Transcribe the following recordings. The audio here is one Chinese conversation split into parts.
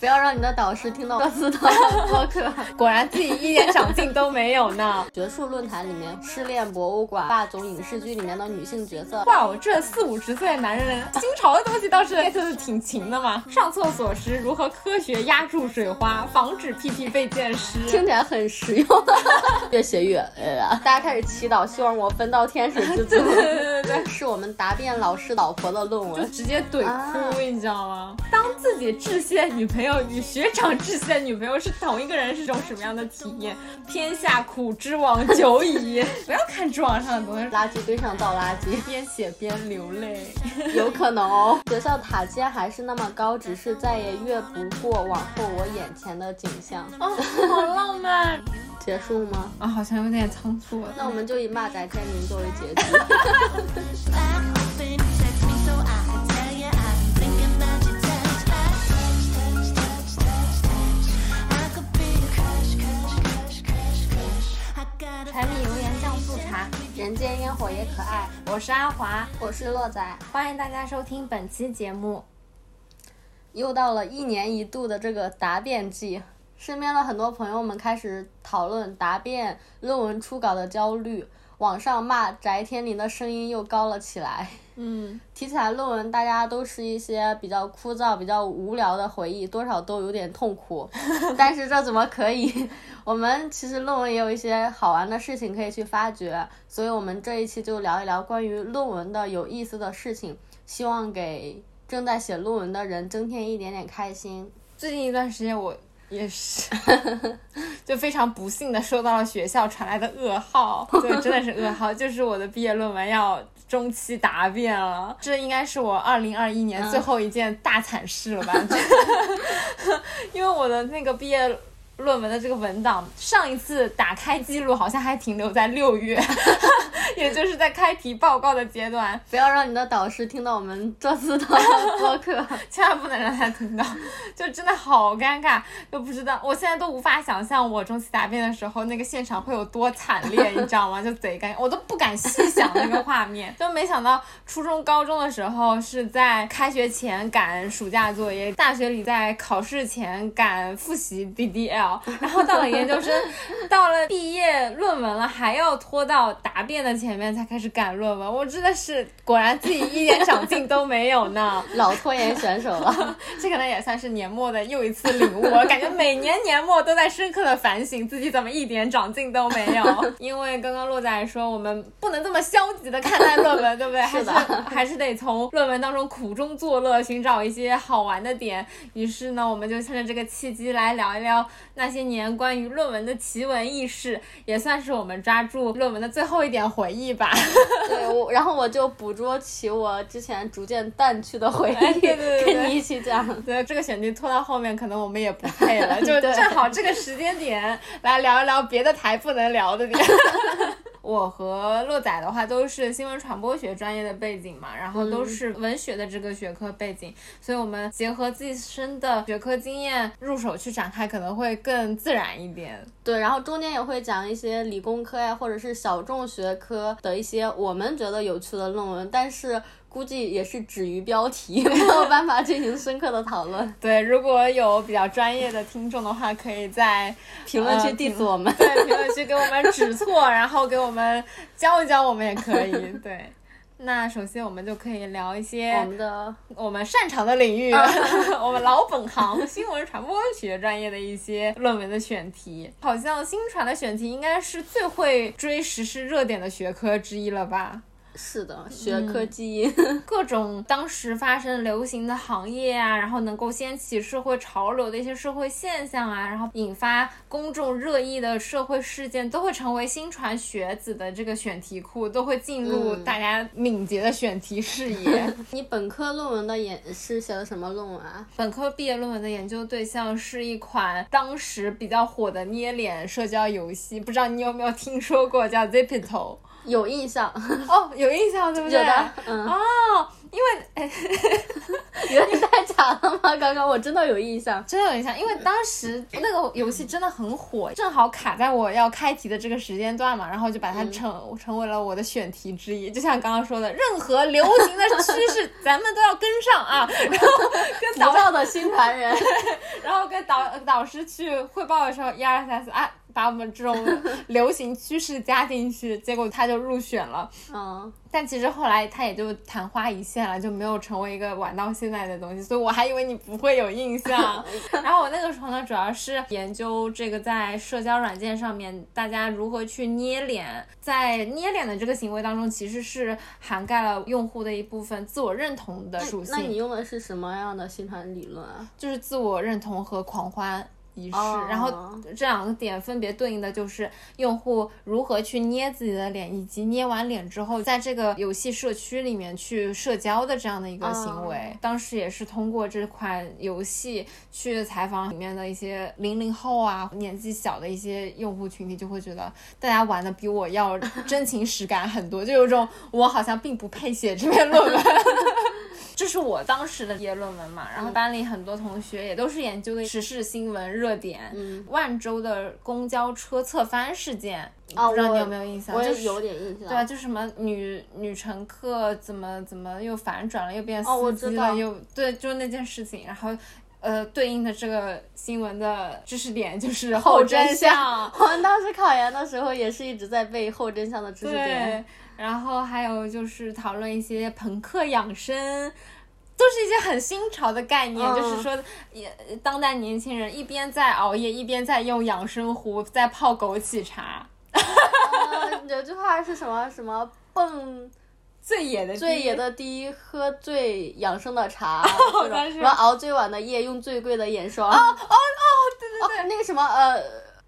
不要让你的导师听到这次的播客。果然自己一点长进都没有呢。学术论坛里面，失恋博物馆、霸总影视剧里面的女性角色，哇，我这四五十岁的男人，新潮的东西倒是 get 的挺勤的嘛。上厕所时如何科学压住水花，防止屁屁被溅湿，听起来很实用。越写越累了，大家开始祈祷，希望我分到天使之中。是我们答辩老师老婆的论就文。直接怼哭，你知道吗？当自己窒息的女朋友与学长窒息的女朋友是同一个人，是种什么样的体验？天下苦之往久矣。不要看知网上的东西，垃圾堆上倒垃圾，边写边流泪。有可能哦。学校塔尖还是那么高，只是再也越不过往后我眼前的景象。哦，好浪漫结束吗？啊，好像有点仓促。那我们就以骂仔签名作为结局。柴米油盐酱醋茶，人间烟火也可爱。我是阿华，我是洛仔，欢迎大家收听本期节目。又到了一年一度的这个答辩季，身边的很多朋友们开始讨论答辩、论文初稿的焦虑，网上骂翟天临的声音又高了起来。嗯，提起来论文，大家都是一些比较枯燥、比较无聊的回忆，多少都有点痛苦。但是这怎么可以？我们其实论文也有一些好玩的事情可以去发掘，所以我们这一期就聊一聊关于论文的有意思的事情，希望给正在写论文的人增添一点点开心。最近一段时间我也是，就非常不幸的收到了学校传来的噩耗，对，真的是噩耗，就是我的毕业论文要中期答辩了，这应该是我二零二一年最后一件大惨事了吧？因为我的那个毕业。论文的这个文档，上一次打开记录好像还停留在六月，也就是在开题报告的阶段。不要让你的导师听到我们这次的播客。千万不能让他听到，就真的好尴尬，都不知道，我现在都无法想象我中期答辩的时候那个现场会有多惨烈，你知道吗？就贼尴尬，我都不敢细想那个画面，就没想到初中、高中的时候是在开学前赶暑假作业，大学里在考试前赶复习 然后到了研究生，到了毕业论文了，还要拖到答辩的前面才开始赶论文，我真的是果然自己一点长进都没有呢。老拖延选手了，这可能也算是年末的又一次领悟。我感觉每年年末都在深刻的反省自己怎么一点长进都没有。因为刚刚洛仔说我们不能这么消极的看待论文，对不对？还是还是得从论文当中苦中作乐，寻找一些好玩的点。于是呢，我们就趁着这个契机来聊一聊那些年关于论文的奇闻异事，也算是我们抓住论文的最后一点回忆吧。对，我然后我就捕捉起我之前逐渐淡去的回忆，哎对对对对跟你一起讲。对，这个选题拖到后面，可能我们也不配了，就正好这个时间点来聊一聊别的台不能聊的点。我和洛仔的话都是新闻传播学专业的背景嘛，然后都是文学的这个学科背景，所以我们结合自身的学科经验入手去展开，可能会更自然一点。对，然后中间也会讲一些理工科呀，或者是小众学科的一些我们觉得有趣的论文，但是估计也是止于标题，没有办法进行深刻的讨论。对，如果有比较专业的听众的话，可以在 评论区呃 diss 我们。对，评论区给我们指错，然后给我们教一教我们也可以。对，那首先我们就可以聊一些我们的我们擅长的领域，我们老本行新闻传播学专业的一些论文的选题。好像新传的选题应该是最会追时事热点的学科之一了吧？是的，学科基因。各种当时发生流行的行业啊，然后能够掀起社会潮流的一些社会现象啊，然后引发公众热议的社会事件，都会成为新传学子的这个选题库，都会进入嗯大家敏捷的选题视野。你本科论文的研是写的什么论文啊？本科毕业论文的研究对象是一款当时比较火的捏脸社交游戏，不知道你有没有听说过，叫 Zipito。有印象，哦，有印象对不对？有的，嗯，哦，因为哎，有点太假了吗？刚刚我真的有印象。真的有印象，因为当时那个游戏真的很火，正好卡在我要开题的这个时间段嘛，然后就把它成、成为了我的选题之一。就像刚刚说的，任何流行的趋势 咱们都要跟上啊，然后跟浮导躁的新传人，然后跟导导师去汇报的时候，一二三四啊，把我们这种 流行趋势加进去，结果他就入选了。嗯，但其实后来他也就昙花一现了，就没有成为一个玩到现在的东西，所以我还以为你不会有印象。然后我那个时候呢，主要是研究这个在社交软件上面大家如何去捏脸，在捏脸的这个行为当中，其实是涵盖了用户的一部分自我认同的属性。那你用的是什么样的新传理论啊？就是自我认同和狂欢仪式，哦然后这两个点分别对应的就是用户如何去捏自己的脸，以及捏完脸之后，在这个游戏社区里面去社交的这样的一个行为。哦当时也是通过这款游戏去采访里面的一些零零后啊，年纪小的一些用户群体，就会觉得大家玩的比我要 真情实感很多，就有种我好像并不配写这篇论文。这是我当时的毕业论文嘛，然后嗯班里很多同学也都是研究的时事新闻热点，嗯万州的公交车侧翻事件，哦不知道你有没有印象？就是我也有点印象。对啊，就什么女女乘客怎么怎么又反转了，又变司机了，又对，就是那件事情，然后。呃，对应的这个新闻的知识点就是后真真相，我们当时考研的时候也是一直在背后真相的知识点。然后还有就是讨论一些朋克养生，都是一些很新潮的概念，嗯。就是说，也当代年轻人一边在熬夜，一边在用养生壶在泡枸杞茶，呃 有句话是什么什么蹦最野的最野的第一，喝最养生的茶，这种像是。什么熬最晚的夜，用最贵的眼霜。哦哦哦对对对，那个什么呃，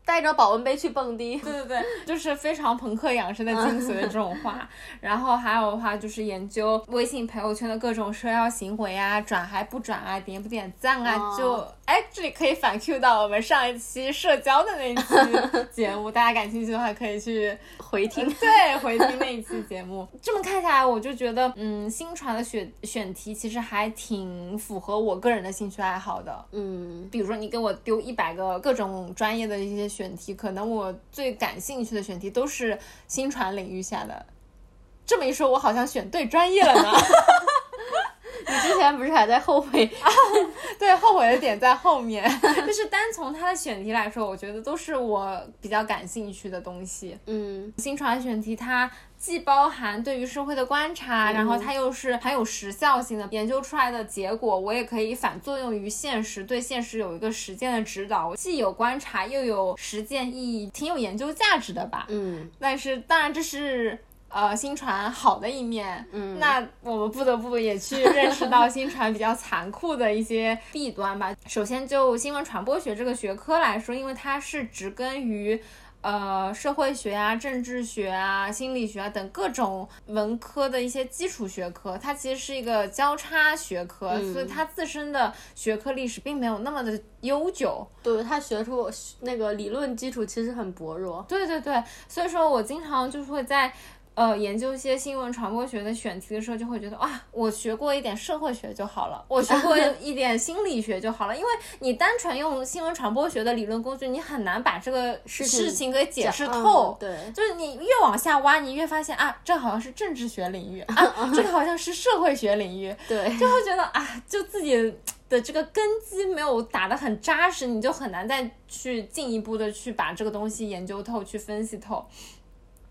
带着保温杯去蹦迪。对 对对，就是非常朋克养生的精髓的这种话。然后还有的话就是研究微信朋友圈的各种社交行为啊，转还不转啊，点不点赞啊，哦就哎这里可以反 Q 到我们上一期社交的那一期节目，大家感兴趣的话可以去回听。对，回听那一期节目。这么看下来，我就觉得，嗯，新传的选选题其实还挺符合我个人的兴趣爱好的。嗯，比如说，你给我丢一百个各种专业的一些选题，可能我最感兴趣的选题都是新传领域下的。这么一说，我好像选对专业了呢。你之前不是还在后悔？对，后悔的点在后面。就是单从它的选题来说，我觉得都是我比较感兴趣的东西。嗯新传选题它既包含对于社会的观察，然后它又是很有时效性的，研究出来的结果我也可以反作用于现实，对现实有一个实践的指导，既有观察又有实践意义，挺有研究价值的吧。嗯但是当然这是。呃，新传好的一面，嗯那我们不得不也去认识到新传比较残酷的一些弊端吧。首先，就新闻传播学这个学科来说，因为它是植根于。呃，社会学啊、政治学啊、心理学啊等各种文科的一些基础学科，它其实是一个交叉学科，嗯所以它自身的学科历史并没有那么的悠久。对它学出那个理论基础其实很薄弱。对对对，所以说我经常就是会在。呃，研究一些新闻传播学的选题的时候，就会觉得哇，我学过一点社会学就好了，我学过 一点心理学就好了，因为你单纯用新闻传播学的理论工具，你很难把这个事情情给解释嗯透。对，就是你越往下挖，你越发现啊，这好像是政治学领域啊，这个好像是社会学领域，对，就会觉得啊，就自己的这个根基没有打得很扎实，你就很难再去进一步的去把这个东西研究透、去分析透。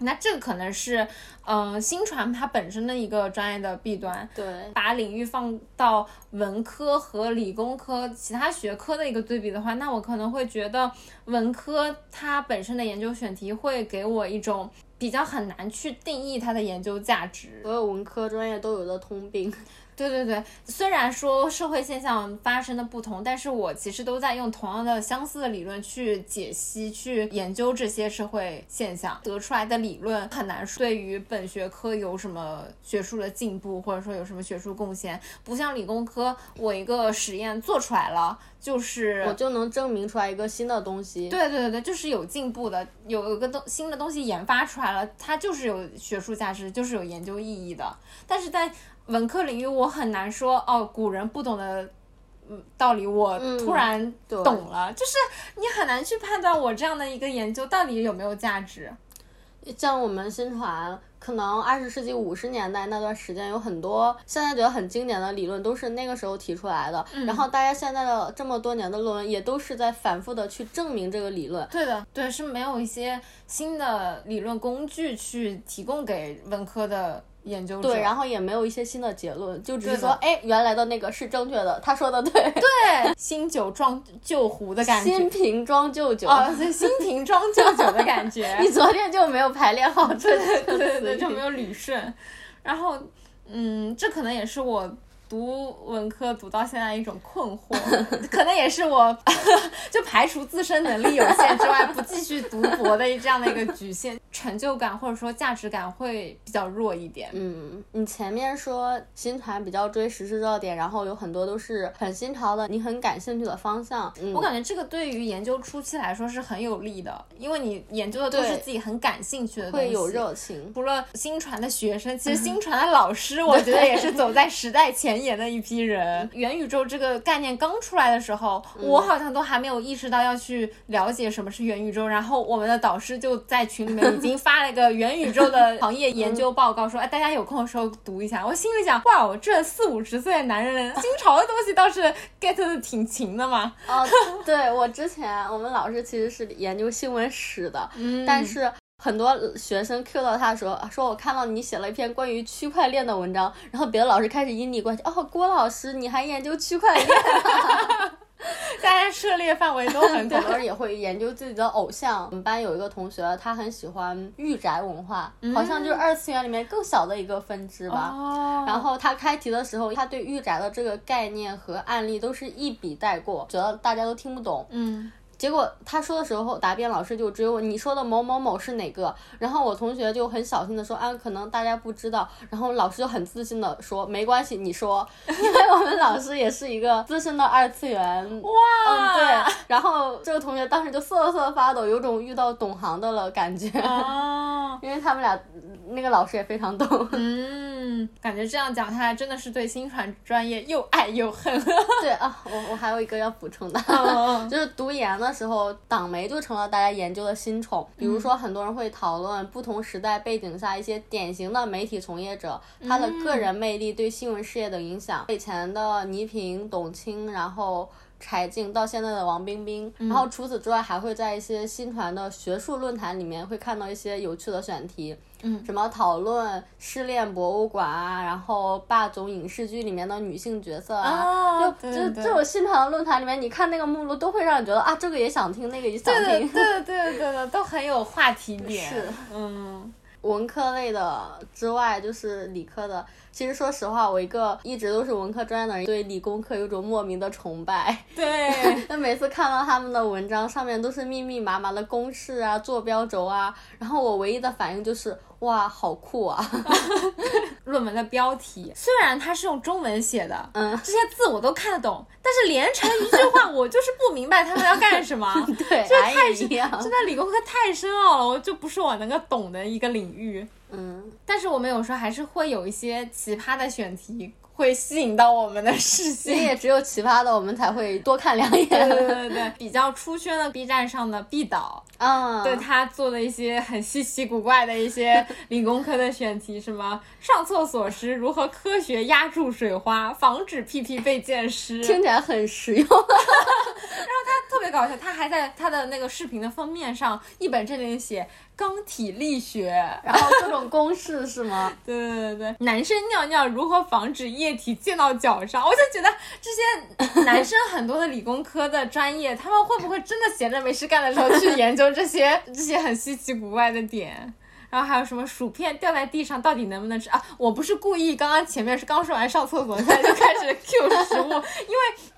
那这个可能是，呃，新传它本身的一个专业的弊端。对，把领域放到文科和理工科其他学科的一个对比的话，那我可能会觉得文科它本身的研究选题会给我一种比较很难去定义它的研究价值。所有文科专业都有的通病。对对对，虽然说社会现象发生的不同，但是我其实都在用同样的相似的理论去解析、去研究这些社会现象，得出来的理论很难说对于本学科有什么学术的进步，或者说有什么学术贡献。不像理工科，我一个实验做出来了，就是我就能证明出来一个新的东西。对对对对，就是有进步的，有一个东新的东西研发出来了，它就是有学术价值，就是有研究意义的。但是在文科领域，我很难说哦，古人不懂的嗯道理，我嗯突然懂了，就是你很难去判断我这样的一个研究到底有没有价值。像我们新传，可能二十世纪五十年代那段时间有很多现在觉得很经典的理论，都是那个时候提出来的。然后大家现在的这么多年的论文，也都是在反复的去证明这个理论。对的，对，是没有一些新的理论工具去提供给文科的研究者。对，然后也没有一些新的结论，就只是，说哎，原来的那个是正确的，他说的对。对 新酒装旧壶的感觉。新瓶装旧酒。哦，对，新瓶装旧酒的感觉。你昨天就没有排练好这对对对就没有捋顺。然后，嗯，这可能也是我读文科读到现在一种困惑，可能也是我 就排除自身能力有限之外，不继续读博的这样的一个局限，成就感或者说价值感会比较弱一点。嗯，你前面说新传比较追时事热点，然后有很多都是很新潮的，你很感兴趣的方向。嗯，我感觉这个对于研究初期来说是很有利的，因为你研究的都是自己很感兴趣的东西，会有热情。除了新传的学生，其实 新传的老师，我觉得也是走在时代前沿的一批人。元宇宙这个概念刚出来的时候，我好像都还没有意识到要去了解什么是元宇宙，然后我们的导师就在群里面已经发了一个元宇宙的行业研究报告，说 哎，大家有空的时候读一下。我心里想，哇，我这四五十岁的男人，新潮的东西倒是 get 的挺勤的嘛。哦，对我之前我们老师其实是研究新闻史的，嗯但是。很多学生 Q 到他的时候，说我看到你写了一篇关于区块链的文章，然后别的老师开始因你关系，哦，郭老师你还研究区块链？大家涉猎范围都很很广多。人也会研究自己的偶像。我们班有一个同学，他很喜欢御宅文化，好像就是二次元里面更小的一个分支吧。哦，然后他开题的时候，他对御宅的这个概念和案例都是一笔带过，觉得大家都听不懂。嗯，结果他说的时候，答辩老师就追问你说的某某某是哪个，然后我同学就很小心的说啊，可能大家不知道，然后老师就很自信的说没关系，你说，因为我们老师也是一个资深的二次元，哇，嗯对，然后这个同学当时就瑟瑟发抖，有种遇到懂行的了感觉，哦。因为他们俩那个老师也非常懂，嗯，感觉这样讲下来，真的是对新传专业又爱又恨。对啊，我我还有一个要补充的，嗯 就是读研的时候，党媒就成了大家研究的新宠。比如说，很多人会讨论不同时代背景下一些典型的媒体从业者，他的个人魅力对新闻事业的影响。以前的倪萍、董卿，然后。柴静到现在的王冰冰，然后除此之外，还会在一些新传的学术论坛里面会看到一些有趣的选题，嗯什么讨论失恋博物馆啊，然后霸总影视剧里面的女性角色啊，哦就对对就这种新传的论坛里面，你看那个目录都会让你觉得啊，这个也想听，那个也想听。对对，对的，对的，都很有话题点。是，嗯，文科类的之外，就是理科的。其实说实话，我一个一直都是文科专业的人，对理工科有种莫名的崇拜。对，那每次看到他们的文章，上面都是密密麻麻的公式啊、坐标轴啊，然后我唯一的反应就是哇，好酷啊！论文的标题虽然它是用中文写的，嗯，这些字我都看得懂，但是连成一句话，我就是不明白他们要干什么。对，这俺太是也一样。真的理工科太深奥了，我就不是我能够懂的一个领域。嗯，但是我们有时候还是会有一些奇葩的选题，会吸引到我们的视线。也只有奇葩的我们才会多看两眼。对对对对，比较出圈的 B 站上的 B 导，嗯，对他做的一些很稀奇古怪的一些理工科的选题，什么上厕所时如何科学压住水花，防止屁屁被溅湿，听起来很实用。特别搞笑。他还在他的那个视频的封面上一本正经写钢体力学，然后各种公式是吗？对对对对，男生尿尿如何防止液体溅到脚上？我就觉得这些 男生很多的理工科的专业，他们会不会真的闲着没事干的时候去 研究这些这些很稀奇古怪的点？然后还有什么薯片掉在地上到底能不能吃啊？我不是故意，刚刚前面是刚说完上厕所，现在就开始 Q 食物，因为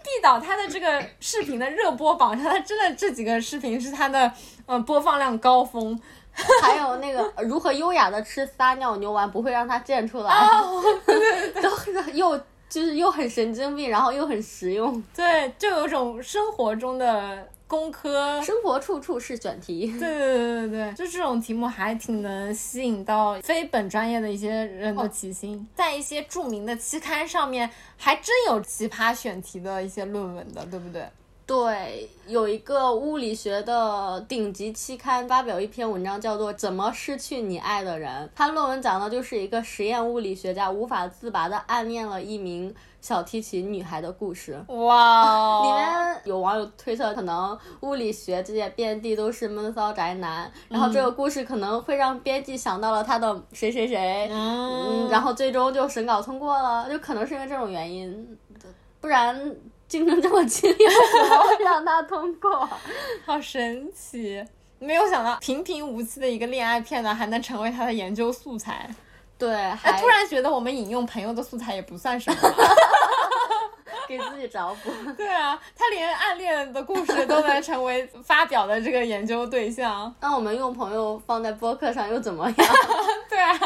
毕导他的这个视频的热播榜上，他真的这几个视频是他的呃播放量高峰。还有那个呃如何优雅的吃撒尿牛丸不会让它溅出来，哦 都是又就是又很神经病，然后又很实用。对，就有种生活中的工科。生活处处是选题。对对对对对，就这种题目还挺能吸引到非本专业的一些人的奇心，在一些著名的期刊上面，还真有奇葩选题的一些论文的，对不对？对，有一个物理学的顶级期刊发表一篇文章，叫做《怎么失去你爱的人》。他论文讲的就是一个实验物理学家无法自拔的暗恋了一名小提琴女孩的故事。哇，里面有网友推测，可能物理学界遍地都是闷骚宅男，然后这个故事可能会让编辑想到了他的谁谁谁，嗯，然后最终就审稿通过了，就可能是因为这种原因，不然 竞争这么激烈，让他通过？好神奇！没有想到平平无奇的一个恋爱片呢，还能成为他的研究素材。对，哎，还突然觉得我们引用朋友的素材也不算什么。给自己找补。对啊，他连暗恋的故事都能成为发表的这个研究对象。那我们用朋友放在播客上又怎么样？对啊，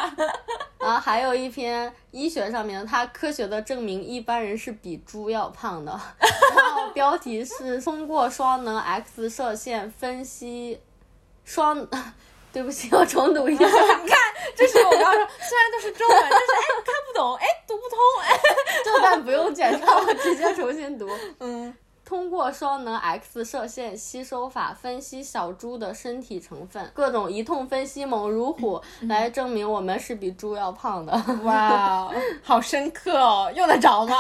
然后还有一篇医学上面，它科学的证明一般人是比猪要胖的。然后标题是通过双能 X 射线分析双。对不起，我重读一下。你看，这是我刚刚说，虽然都是中文，但是哎看不懂，哎读不通，哎。这段不用剪掉，我直接重新读。嗯，通过双能 X 射线吸收法分析小猪的身体成分，各种一通分析猛如虎，来证明我们是比猪要胖的。哇，好深刻哦，用得着吗？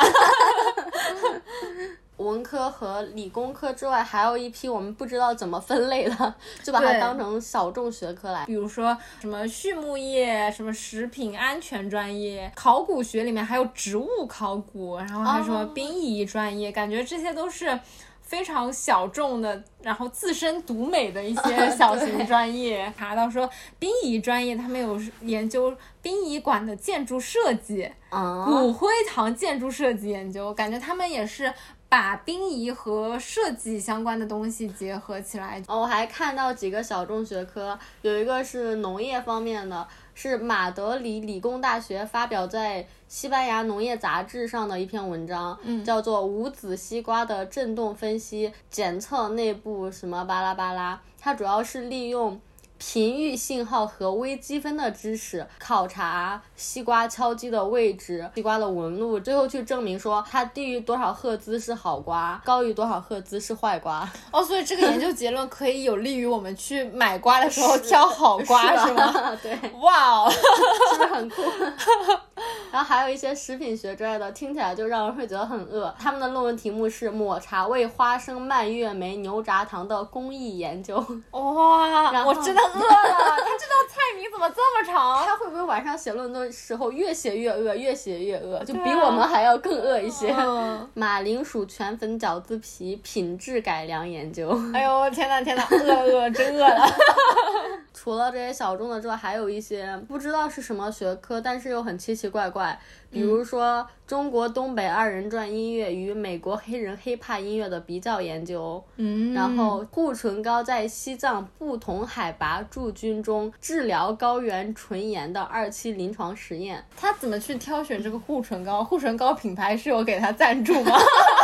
文科和理工科之外，还有一批我们不知道怎么分类的，就把它当成小众学科来。比如说什么畜牧业、什么食品安全专业、考古学里面还有植物考古，然后还有什么哦殡仪专业，感觉这些都是非常小众的，然后自身独美的一些 小型专业。查到说殡仪专业他们有研究殡仪馆的建筑设计，嗯，骨灰堂建筑设计研究，感觉他们也是把殡仪和设计相关的东西结合起来。哦，我还看到几个小众学科，有一个是农业方面的，是马德里理工大学发表在西班牙农业杂志上的一篇文章，嗯叫做《无籽西瓜的振动分析检测内部什么巴拉巴拉》，它主要是利用。频域信号和微积分的知识，考察西瓜敲击的位置、西瓜的纹路，最后去证明说它低于多少赫兹是好瓜，高于多少赫兹是坏瓜。哦，所以这个研究结论可以有利于我们去买瓜的时候挑好瓜，是吗？吗？对。哇哦，是不是很酷？然后还有一些食品学之类的，听起来就让人会觉得很饿。他们的论文题目是抹茶味花生蔓越莓牛轧糖的工艺研究。哇，然我真的饿了！他这道菜名怎么这么长？他会不会晚上写论文的时候越写越饿，越写越饿，就比我们还要更饿一些？嗯马铃薯全粉饺子皮品质改良研究。哎呦天呐天呐，饿饿真饿了！除了这些小众的之外，还有一些不知道是什么学科，但是又很奇奇怪怪。比如说，中国东北二人转音乐与美国黑人 hiphop 音乐的比较研究，嗯然后护唇膏在西藏不同海拔驻军中治疗高原唇炎的二期临床实验。他怎么去挑选这个护唇膏？护唇膏品牌是有给他赞助吗？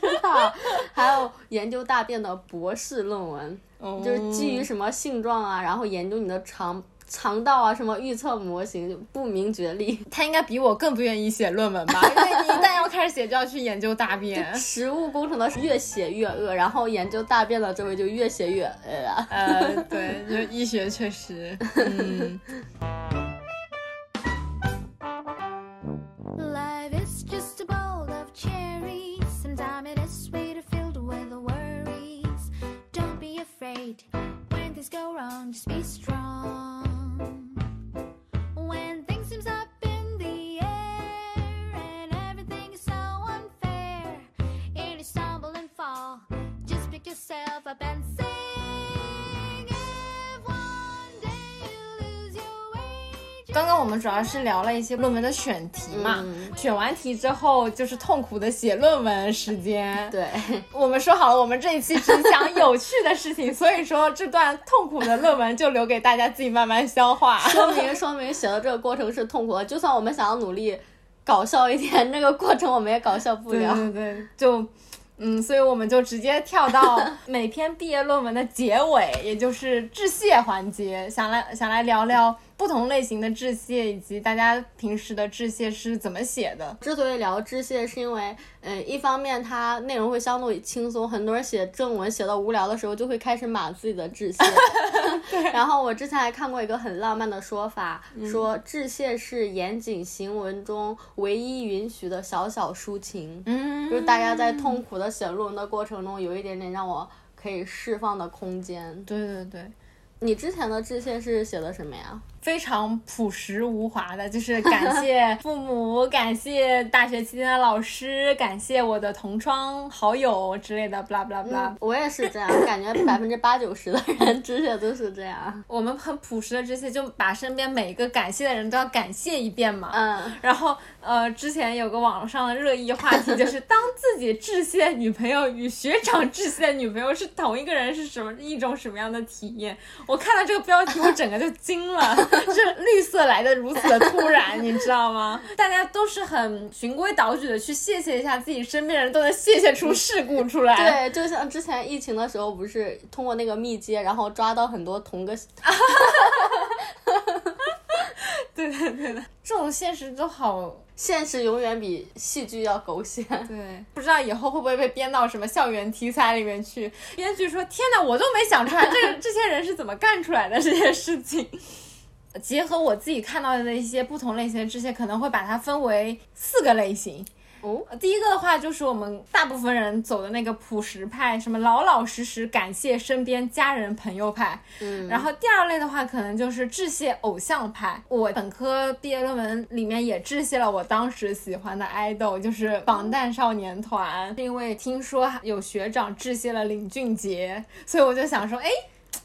知道，还有研究大便的博士论文，就是基于什么性状啊，然后研究你的肠肠道啊，什么预测模型，就不明觉厉。他应该比我更不愿意写论文吧？因为你一旦要开始写，就要去研究大便。食物工程的是越写越饿，然后研究大便的这位就越写越饿啊。呃，对，就医学确实，嗯。刚刚我们主要是聊了一些论文的选题嘛，嗯选完题之后就是痛苦的写论文时间。对，我们说好了，我们这一期只讲有趣的事情，所以说这段痛苦的论文就留给大家自己慢慢消化。说明说明写的这个过程是痛苦的。就算我们想要努力搞笑一点，那个过程我们也搞笑不对了。对对，就嗯，所以我们就直接跳到每篇毕业论文的结尾，也就是致谢环节，想来想来聊聊不同类型的致谢，以及大家平时的致谢是怎么写的。之所以聊致谢，是因为，嗯，一方面它内容会相对轻松，很多人写正文写到无聊的时候，就会开始码自己的致谢。然后我之前还看过一个很浪漫的说法，说致谢是严谨行文中唯一允许的小小抒情。嗯就是大家在痛苦的写论文的过程中，有一点点让我可以释放的空间。对对对，你之前的致谢是写的什么呀？非常朴实无华的，就是感谢父母，感谢大学期间的老师，感谢我的同窗好友之类的，不啦不啦不啦。我也是这样，感觉百分之八九十的人致谢都是这样。我们很朴实的这些，就把身边每一个感谢的人都要感谢一遍嘛。嗯，然后呃，之前有个网上的热议话题，就是当自己致谢女朋友与学长致谢女朋友是同一个人，是什么一种什么样的体验？我看到这个标题，我整个就惊了，这绿色来的如此的突然，你知道吗？大家都是很循规蹈矩的去谢谢一下自己身边人，都能谢谢出事故出来。对，就像之前疫情的时候，不是通过那个密接，然后抓到很多同个，对对对的，这种现实都好现实永远比戏剧要狗血。对，不知道以后会不会被编到什么校园题材里面去？编剧说：“天哪，我都没想出来，这个这些人是怎么干出来的这些事情。”结合我自己看到的一些不同类型的致谢，可能会把它分为四个类型。哦，第一个的话就是我们大部分人走的那个朴实派，什么老老实实感谢身边家人朋友派。嗯，然后第二类的话，可能就是致谢偶像派。我本科毕业论文里面也致谢了我当时喜欢的爱豆，就是防弹少年团。是因为听说有学长致谢了林俊杰，所以我就想说，哎，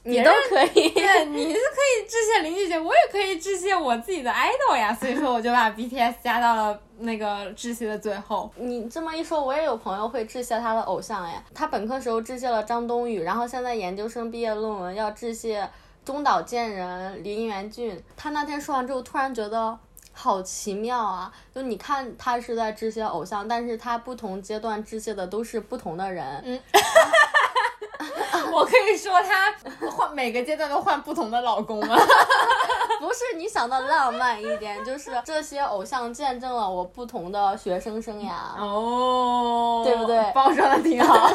你都可以。对，你是可以致谢林俊杰，我也可以致谢我自己的 idol 呀。所以说，我就把 BTS 加到了那个致谢的最后。你这么一说，我也有朋友会致谢他的偶像哎，他本科时候致谢了张冬雨，然后现在研究生毕业论文要致谢中岛健人、林元俊。他那天说完之后，突然觉得。好奇妙啊！就你看，他是在致谢偶像，但是他不同阶段致谢的都是不同的人。嗯，我可以说他换每个阶段都换不同的老公吗？不是你想的浪漫一点，就是这些偶像见证了我不同的学生生涯。哦，对不对包装的挺好。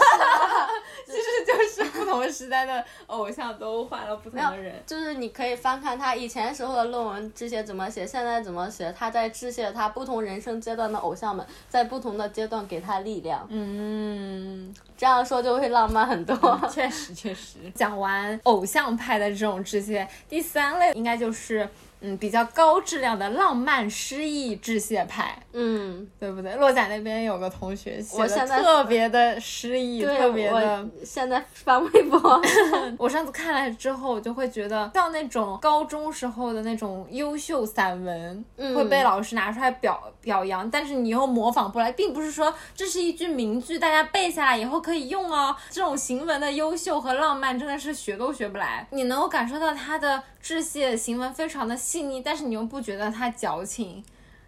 其实就是不同时代的偶像都换了不同的人。就是你可以翻看他以前时候的论文这些怎么写，现在怎么写，他在致谢他不同人生阶段的偶像们，在不同的阶段给他力量。嗯，这样说就会浪漫很多。确实确实。讲完偶像派的这种这些，第三类应该就是嗯比较高质量的浪漫诗意致谢派，嗯，对不对？洛仔那边有个同学写的特别的诗意，特别的。现在翻微博，我上次看了之后，我就会觉得像那种高中时候的那种优秀散文，嗯会被老师拿出来表表扬，但是你又模仿不来，并不是说这是一句名句，大家背下来以后可以用哦。这种行文的优秀和浪漫真的是学都学不来。你能够感受到他的致谢行文非常的细腻，但是你又不觉得他矫情。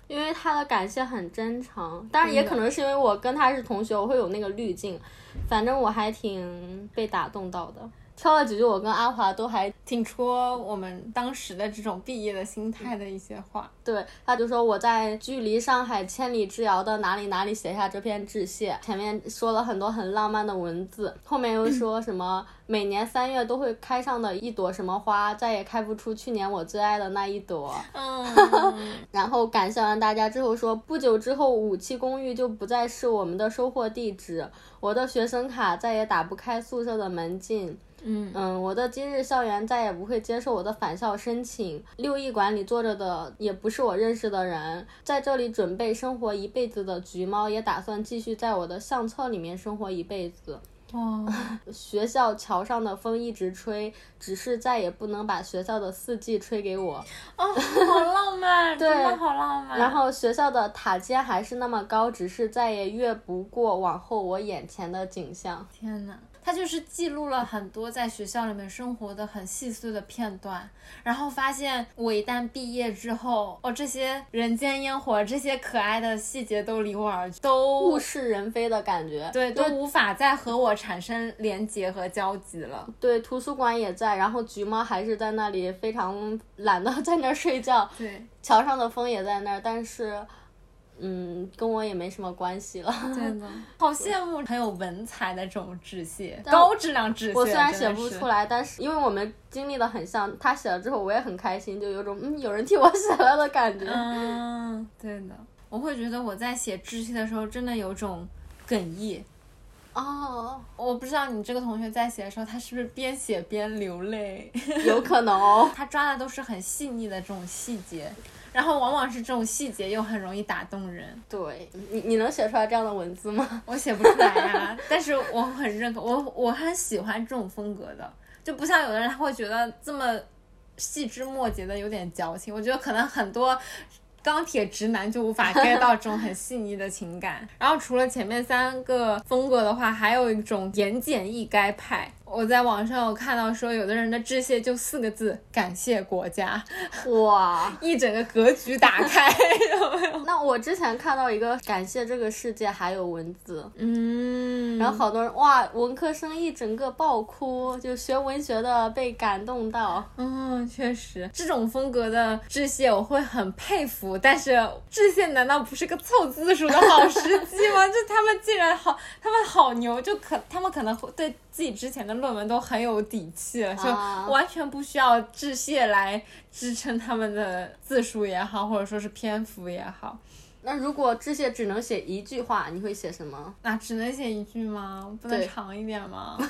因为他的感谢很真诚，当然也可能是因为我跟他是同学，我会有那个滤镜。反正我还挺被打动到的，挑了几句我跟阿华都还挺戳我们当时的这种毕业的心态的一些话。对，他就说我在距离上海千里之遥的哪里哪里写下这篇致谢，前面说了很多很浪漫的文字，后面又说什么每年三月都会开上的一朵什么花，再也开不出去年我最爱的那一朵。嗯，然后感谢完大家之后说，不久之后武器公寓就不再是我们的收货地址，我的学生卡再也打不开宿舍的门禁。嗯嗯，我的今日校园再也不会接受我的返校申请。六艺馆里坐着的也不是我认识的人，在这里准备生活一辈子的橘猫也打算继续在我的相册里面生活一辈子。哦，学校桥上的风一直吹，只是再也不能把学校的四季吹给我。哦，好浪漫，对 真的好浪漫。然后学校的塔尖还是那么高，只是再也越不过往后我眼前的景象。天呐，它就是记录了很多在学校里面生活的很细碎的片段，然后发现我一旦毕业之后，哦，这些人间烟火，这些可爱的细节都离我而去，都物是人非的感觉。对，都无法再和我产生连结和交集了。对，图书馆也在，然后橘猫还是在那里非常懒得 在那儿睡觉，对，桥上的风也在那儿，但是，嗯，跟我也没什么关系了。真的，好羡慕很有文采的这种致谢，高质量致谢。我虽然写不出来，但是因为我们经历的很像，他写了之后我也很开心，就有种嗯 有人替我写了的感觉。嗯，对的，我会觉得我在写致谢的时候，真的有种哽咽。哦，我不知道你这个同学在写的时候，他是不是边写边流泪？有可能哦。他抓的都是很细腻的这种细节，然后往往是这种细节又很容易打动人。对你，你能写出来这样的文字吗？我写不出来呀，但是我很认可，我我很喜欢这种风格的，就不像有的人他会觉得这么细枝末节的有点矫情。我觉得可能很多钢铁直男就无法 get 到这种很细腻的情感。然后除了前面三个风格的话，还有一种言简意赅派。我在网上有看到说，有的人的致谢就四个字：感谢国家，哇，一整个格局打开，有没有？那我之前看到一个感谢这个世界还有文字，嗯，然后好多人哇，文科生一整个爆哭，就学文学的被感动到。嗯，确实，这种风格的致谢我会很佩服，但是致谢难道不是个凑字数的好时机吗？就他们竟然好，他们好牛，就可他们可能会对自己之前的论文都很有底气了，就啊完全不需要致谢来支撑他们的字数也好，或者说是篇幅也好。那如果致谢只能写一句话，你会写什么？那只能写一句吗？不能长一点吗？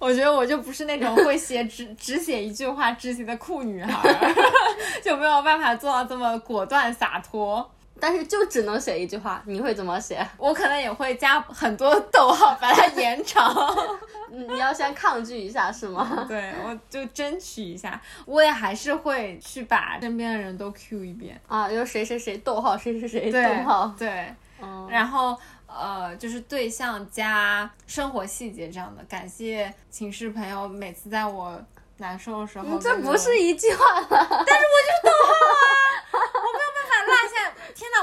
我觉得我就不是那种会写只 只写一句话致谢的酷女孩儿，就没有办法做到这么果断洒脱。但是就只能写一句话，你会怎么写？我可能也会加很多逗号，把它延长。你你要先抗拒一下是吗？对，我就争取一下，我也还是会去把身边的人都 Q 一遍。啊，有谁谁谁逗号，谁谁谁对逗号。对，嗯，然后呃，就是对象加生活细节这样的，感谢寝室朋友每次在我难受的时候这不是一句话了。落下。天哪，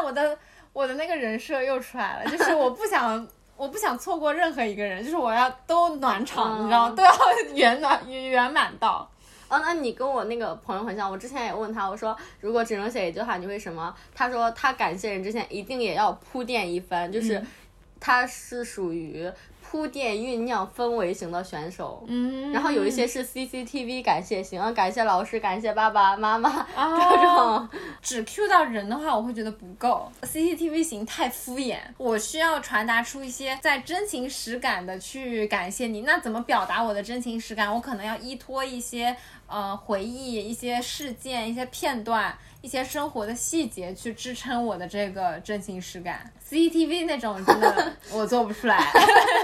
我的我的那个人设又出来了，就是我不想。我不想错过任何一个人，就是我要都暖场，嗯你知道吗？都要圆暖圆圆满到。哦，那你跟我那个朋友很像。我之前也问他，我说如果只能写一句话，你会什么？他说他感谢人之前一定也要铺垫一番，就是他是属于铺垫酝酿氛围型的选手。嗯然后有一些是 CCTV 感谢型，啊，感谢老师，感谢爸爸妈妈，哦这种 只 Q 到人的话，我会觉得不够。CCTV 型太敷衍，我需要传达出一些在真情实感的去感谢你。那怎么表达我的真情实感？我可能要依托一些呃回忆、一些事件、一些片段、一些生活的细节去支撑我的这个真情实感。CCTV 那种真的我做不出来。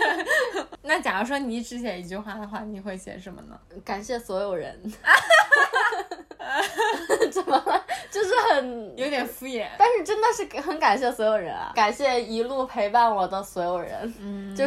那假如说你只写一句话的话，你会写什么呢？感谢所有人。怎么了？就是很，有点敷衍。但是真的是很感谢所有人啊，感谢一路陪伴我的所有人，嗯，就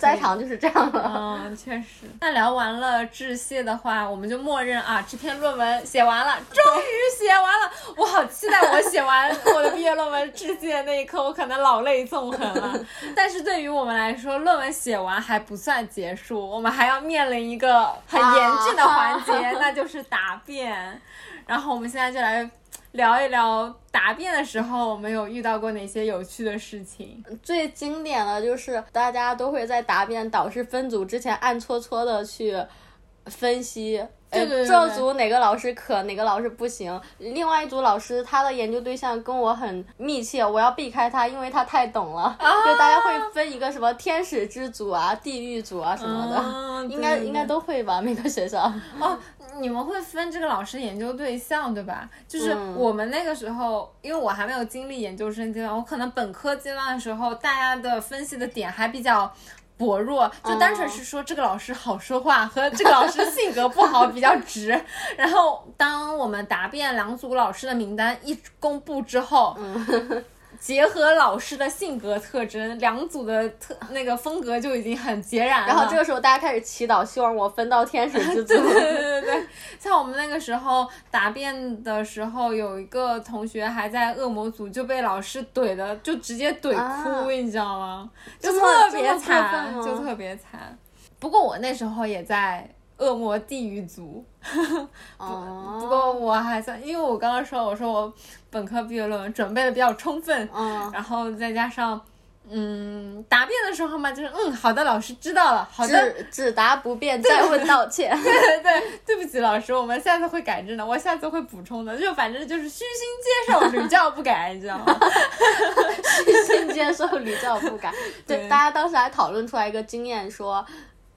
在场就是这样了。嗯，确实。那聊完了致谢的话，我们就默认啊，这篇论文写完了，终于写完了。我好期待我写完我的毕业论文致谢的那一刻，我可能老泪纵横了。但是对于我们来说，论文写完还不算结束，我们还要面临一个很严峻的环节，那就是答辩。然后我们现在就来聊一聊答辩的时候，我们有遇到过哪些有趣的事情？最经典的就是大家都会在答辩导师分组之前暗搓搓的去分析。呃对对对对这组哪个老师可，哪个老师不行？另外一组老师他的研究对象跟我很密切，我要避开他，因为他太懂了。就大家会分一个什么天使之组啊、地狱组啊什么的，嗯应该应该都会吧？每个学校。哦，你们会分这个老师研究对象对吧？就是嗯我们那个时候，因为我还没有经历研究生阶段，我可能本科阶段的时候，大家的分析的点还比较。薄弱，就单纯是说这个老师好说话和这个老师性格不好，比较直。然后当我们答辩两组老师的名单一公布之后，结合老师的性格特征，两组的特那个风格就已经很截然了。然后这个时候大家开始祈祷，希望我分到天使之组。对对对对，像我们那个时候答辩的时候，有一个同学还在恶魔组就被老师怼的，就直接怼哭，啊你知道吗？就特别惨，就特别惨。不过我那时候也在恶魔地狱组，哦，不过我还算，因为我刚刚说我说我本科毕业论文准备的比较充分，嗯，然后再加上。嗯，答辩的时候嘛，就是嗯，好的，老师知道了，好的，只只答不辩，再问道歉。对对，对不起，老师，我们下次会改正的，我下次会补充的，就反正就是虚心接受，屡教不改，你知道吗？虚心接受屡教不改。对，对大家当时还讨论出来一个经验，说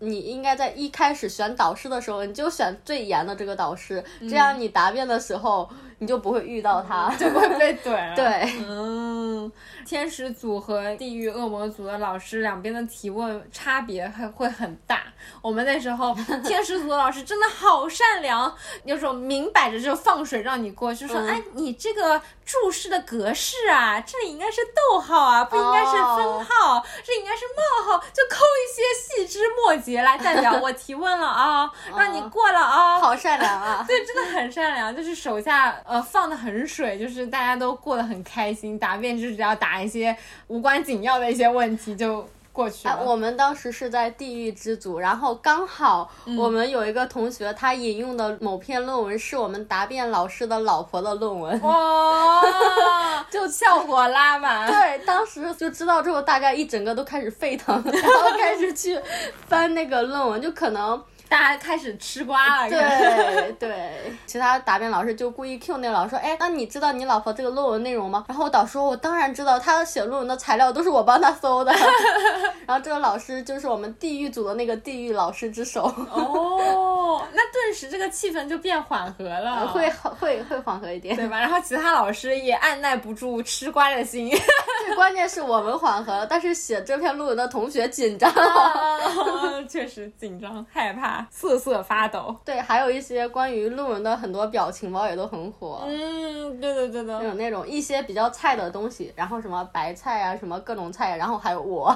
你应该在一开始选导师的时候，你就选最严的这个导师，这样你答辩的时候你就不会遇到他。就不会被怼了。对，嗯，天使组和地狱恶魔组的老师两边的提问差别还会很大。我们那时候天使组的老师真的好善良，有种明摆着就放水让你过，就说：“嗯哎，你这个注释的格式啊，这里应该是逗号啊，不应该是分号，这应该是冒号，就抠一些细枝末节来代表我提问了啊，让你过了啊。好善良啊！对，真的很善良，就是手下呃放的很水，就是大家都过得很开心。答辩就是只要答一些无关紧要的一些问题就过去了。哎，我们当时是在地狱之组，然后刚好我们有一个同学，他引用的某篇论文是我们答辩老师的老婆的论文。哇，就效果拉满。对，当时就知道之后，大概一整个都开始沸腾，然后开始去翻那个论文，就可能大家开始吃瓜了。对对，其他答辩老师就故意 Q 那个老师说，哎，那你知道你老婆这个论文内容吗？然后我导说，我当然知道，她写论文的材料都是我帮她搜的。然后这个老师就是我们地狱组的那个地狱老师之首，哦，那顿时这个气氛就变缓和了，会会会缓和一点。对吧？然后其他老师也按耐不住吃瓜的心。最关键是我们缓和了，但是写这篇论文的同学紧张。确实紧张、害怕、瑟瑟发抖。对，还有一些关于论文的很多表情包也都很火。嗯，对的对的。有那种一些比较菜的东西，然后什么白菜啊，什么各种菜，然后还有我，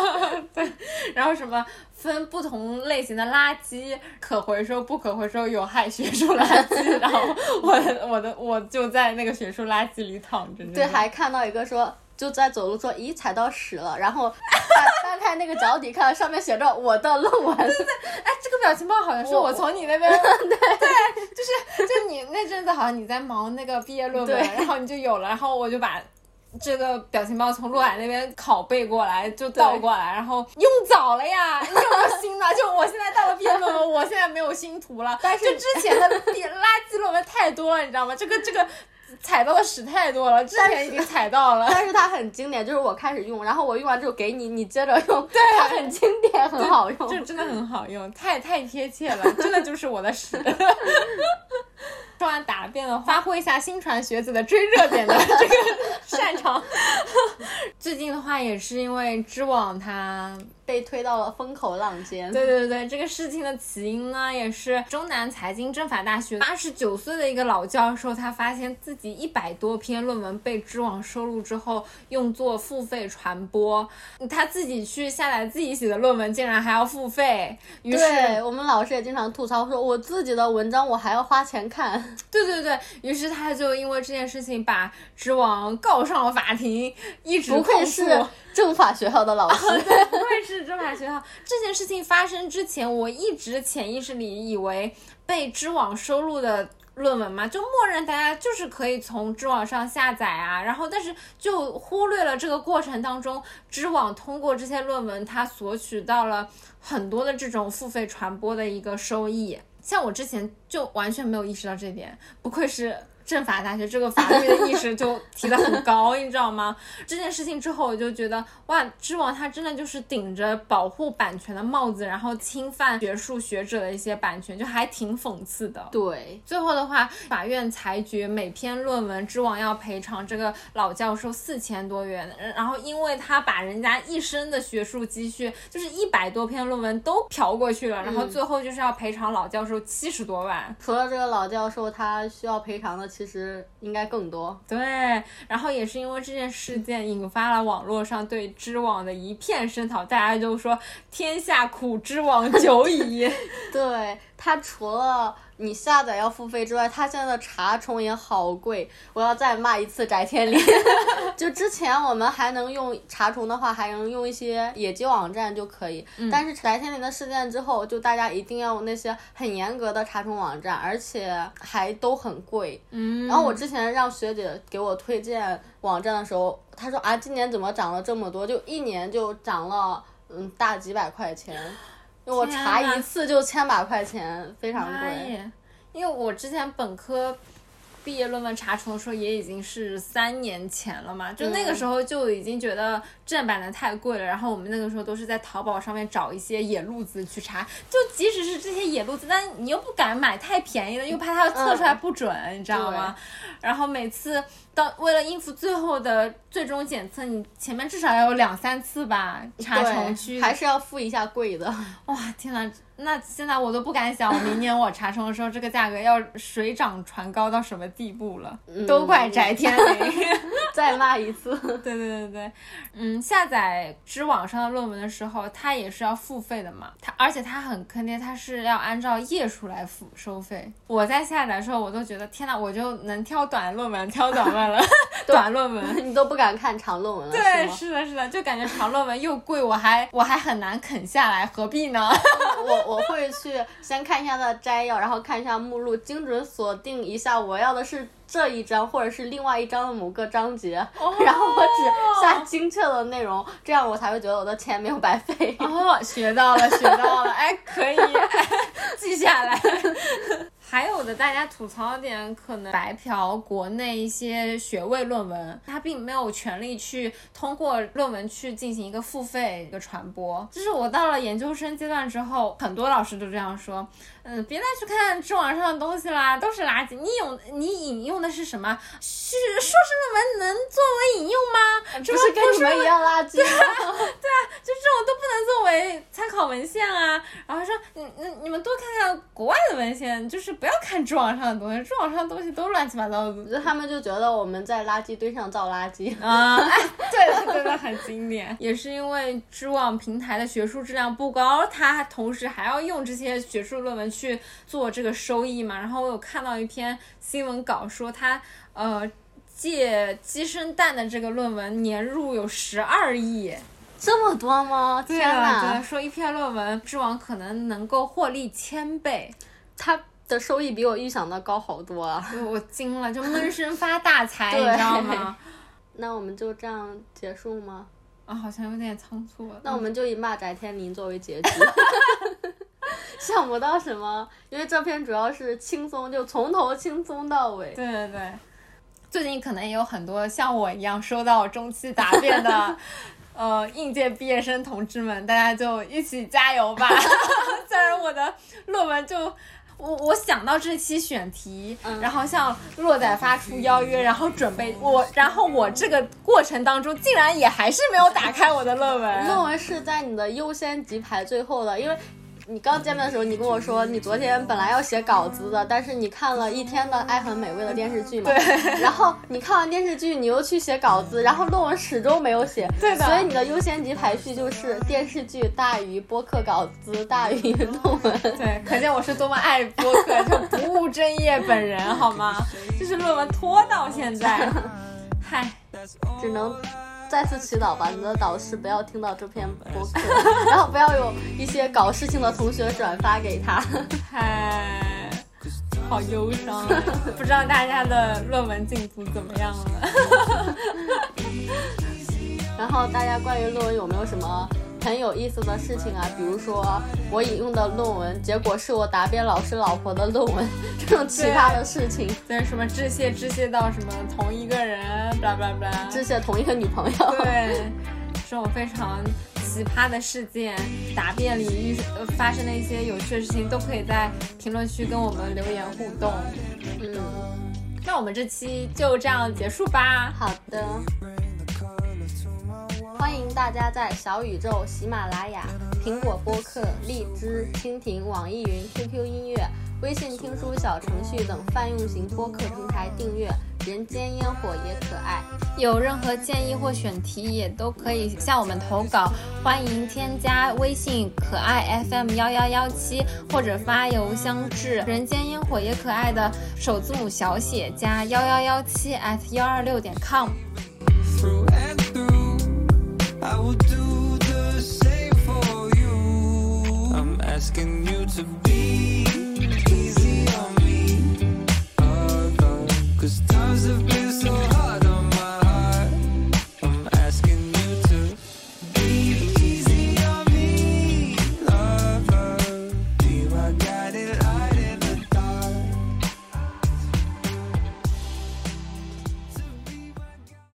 对然后什么分不同类型的垃圾，可回收、不可回收、有害学术垃圾，然后我我的我就在那个学术垃圾里躺着。对，还看到一个说就在走路说，咦，踩到屎了，然后 翻翻开那个脚底看，上面写着我的论文。哎，这个表情包好像是我我从你那边 对 对，就是就你那阵子好像你在忙那个毕业论文，然后你就有了，然后我就把。这个表情包从陆海那边拷贝过来，就倒过来，然后用早了呀！你有没有新的？就我现在到了毕业论文，我现在没有新图了。但是就之前的垃圾论文太多了，你知道吗？这个这个踩到的屎太多了，之前已经踩到了。但是它很经典，就是我开始用，然后我用完之后给你，你接着用，对，它很经典，很好用。这真的很好用，太太贴切了，真的就是我的屎。说完答辩的话，发挥一下新传学子的追热点的这个 擅长。最近的话，也是因为知网它被推到了风口浪尖。对对对，这个事情的起因呢，也是中南财经政法大学八十九岁的一个老教授，他发现自己一百多篇论文被知网收录之后，用作付费传播。他自己去下载自己写的论文，竟然还要付费。于是，对我们老师也经常吐槽说，我自己的文章我还要花钱看。对对对，于是他就因为这件事情把知网告上了法庭，一直不愧控诉。是政法学校的老师。对，不愧是政法学校。这件事情发生之前，我一直潜意识里以为被知网收录的论文嘛，就默认大家就是可以从知网上下载啊，然后但是就忽略了这个过程当中，知网通过这些论文，它索取到了很多的这种付费传播的一个收益。像我之前就完全没有意识到这点，不愧是。政法大学这个法律的意识就提得很高，你知道吗？这件事情之后，我就觉得哇，知网它真的就是顶着保护版权的帽子，然后侵犯学术学者的一些版权，就还挺讽刺的。对，最后的话，法院裁决每篇论文知网要赔偿这个老教授四千多元，然后因为他把人家一生的学术积蓄，就是一百多篇论文都嫖过去了，然后最后就是要赔偿老教授七十多万。除了这个老教授，他需要赔偿的，其其实应该更多。对，然后也是因为这件事件引发了网络上对知网的一片声讨，大家就说天下苦知网久矣。对，它除了你下载要付费之外，它现在的查重也好贵。我要再骂一次翟天临。就之前我们还能用查重的话，还能用一些野鸡网站就可以。但是翟天临的事件之后，就大家一定要用那些很严格的查重网站，而且还都很贵。嗯，然后我之前让学姐给我推荐网站的时候，她说啊，今年怎么涨了这么多？就一年就涨了嗯大几百块钱，就我查一次就千把块钱，非常贵。因为我之前本科毕业论文查重的时候，也已经是三年前了嘛，就那个时候就已经觉得正版的太贵了。然后我们那个时候都是在淘宝上面找一些野路子去查，就即使是这些野路子，但你又不敢买太便宜的，又怕它测出来不准，你知道吗？然后每次到为了应付最后的最终检测，你前面至少要有两三次吧查重去，还是要付一下贵的。哇，天呐，那现在我都不敢想，明年我查重的时候，这个价格要水涨船高到什么地步了？都怪翟天临。再骂一次。对对对对，嗯，下载知网上的论文的时候，它也是要付费的嘛。它而且它很坑爹，它是要按照页数来付收费。我在下载的时候，我都觉得天呐，我就能挑短论文，挑短论了，短论文。你都不敢看长论文了，对，吗？是的，是的，就感觉长论文又贵，我还我还很难啃下来，何必呢？我我会去先看一下它的摘要，然后看一下目录，精准锁定一下我要的是这一章或者是另外一章的某个章节，然后我只下精确的内容，这样我才会觉得我的钱没有白费。哦，学到了，学到了，哎，可以、哎 记下来。还有的，大家吐槽点可能白嫖国内一些学位论文，他并没有权利去通过论文去进行一个付费一个传播。就是我到了研究生阶段之后，很多老师都这样说，嗯，别再去看知网上的东西啦，都是垃圾。你用你引用的是什么？是硕士论文能作为引用吗？这不是跟你们一样垃圾吗？就这种都不能作为参考文献啊。然后说，你你你们多看看国外的文献，就是不要看知网上的东西，知网上的东西都乱七八糟的。他们就觉得我们在垃圾堆上造垃圾。啊，哎，对了，对了，很经典。也是因为知网平台的学术质量不高，它同时还要用这些学术论文去做这个收益嘛。然后我有看到一篇新闻稿说它，呃。借鸡生蛋的这个论文年入有十二亿，这么多吗？天呐，对！说一篇论文知网可能能够获利千倍，他的收益比我预想的高好多啊！我我惊了，就闷声发大财，你知道吗？那我们就这样结束吗？啊，好像有点仓促了。那我们就以骂翟天临作为结局。想不到什么，因为这篇主要是轻松，就从头轻松到尾。对对对，最近可能也有很多像我一样收到中期答辩的，呃，应届毕业生同志们，大家就一起加油吧！虽然我的论文就。我我想到这期选题，然后向若仔发出邀约，然后准备我，然后我这个过程当中竟然也还是没有打开我的论文。论文是在你的优先级排最后的，因为你刚见面的时候，你跟我说你昨天本来要写稿子的，但是你看了一天的《爱很美味》的电视剧嘛，对，然后你看完电视剧，你又去写稿子，然后论文始终没有写，对的。所以你的优先级排序就是电视剧大于播客稿子大于论文。对，可见我是多么爱播客，就不务正业本人，好吗？就是论文拖到现在，嗨，只能再次祈祷吧，你的导师不要听到这篇播客，然后不要有一些搞事情的同学转发给他。嗨，好忧伤啊！不知道大家的论文进度怎么样了？然后大家关于论文有没有什么很有意思的事情啊？比如说我引用的论文，结果是我答辩老师老婆的论文，这种奇葩的事情，对，什么致谢致谢到什么同一个人，blah blah blah，致谢同一个女朋友。对，这种非常奇葩的事件，答辩里遇呃发生的一些有趣的事情，都可以在评论区跟我们留言互动。嗯，那我们这期就这样结束吧。好的。欢迎大家在小宇宙、喜马拉雅、苹果播客、荔枝、蜻蜓、网易云、QQ 音乐、微信听书小程序等泛用型播客平台订阅。人间烟火也可爱。有任何建议或选题，也都可以向我们投稿。欢迎添加微信可爱 FM 幺幺幺七，或者发邮箱至人间烟火也可爱的首字母小写加幺幺幺七 at 幺二六点 com。I will do the same for you. I'm asking you to be easy on me. Uh, Cause times have been so hard.